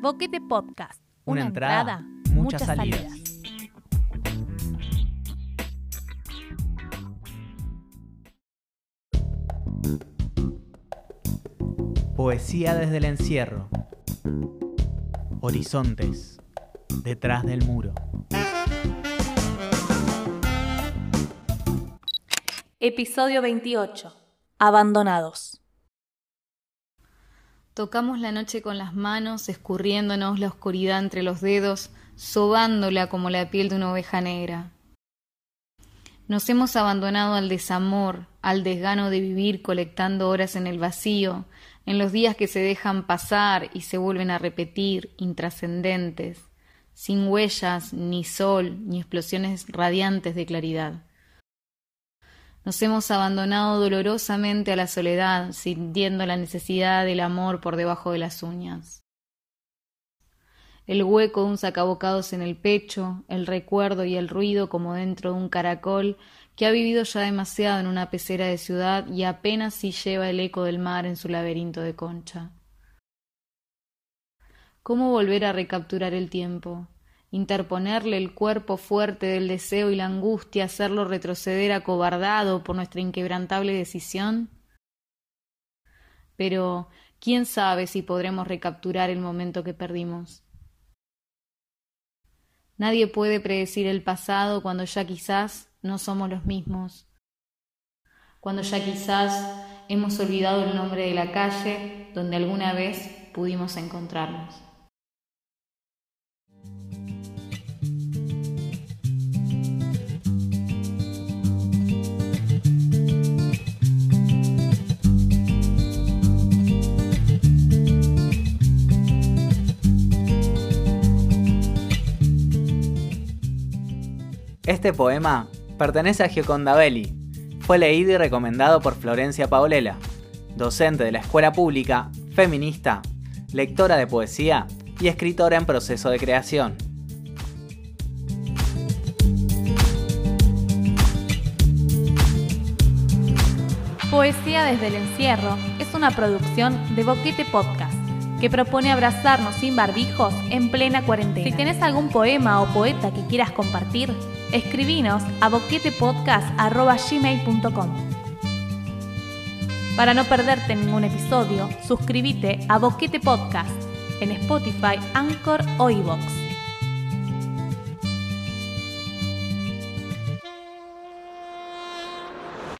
Boquete Podcast. Una entrada, muchas salidas. Poesía desde el encierro. Horizontes. Detrás del muro. Episodio 28. Abandonados. Tocamos la noche con las manos, escurriéndonos la oscuridad entre los dedos, sobándola como la piel de una oveja negra. Nos hemos abandonado al desamor, al desgano de vivir colectando horas en el vacío, en los días que se dejan pasar y se vuelven a repetir, intrascendentes, sin huellas, ni sol, ni explosiones radiantes de claridad. Nos hemos abandonado dolorosamente a la soledad, sintiendo la necesidad del amor por debajo de las uñas. El hueco de un sacabocados en el pecho, el recuerdo y el ruido como dentro de un caracol que ha vivido ya demasiado en una pecera de ciudad y apenas si lleva el eco del mar en su laberinto de concha. ¿Cómo volver a recapturar el tiempo? Interponerle el cuerpo fuerte del deseo y la angustia, hacerlo retroceder acobardado por nuestra inquebrantable decisión? Pero, ¿quién sabe si podremos recapturar el momento que perdimos? Nadie puede predecir el pasado cuando ya quizás no somos los mismos, cuando ya quizás hemos olvidado el nombre de la calle donde alguna vez pudimos encontrarnos. Este poema pertenece a Gioconda Belli. Fue leído y recomendado por Florencia Paulela, docente de la escuela pública, feminista, lectora de poesía y escritora en proceso de creación. Poesía desde el encierro es una producción de Boquete Podcast que propone abrazarnos sin barbijos en plena cuarentena. Si tienes algún poema o poeta que quieras compartir, escribinos a boquetepodcast.gmail.com Para no perderte ningún episodio, suscríbete a Boquete Podcast en Spotify, Anchor o iVoox.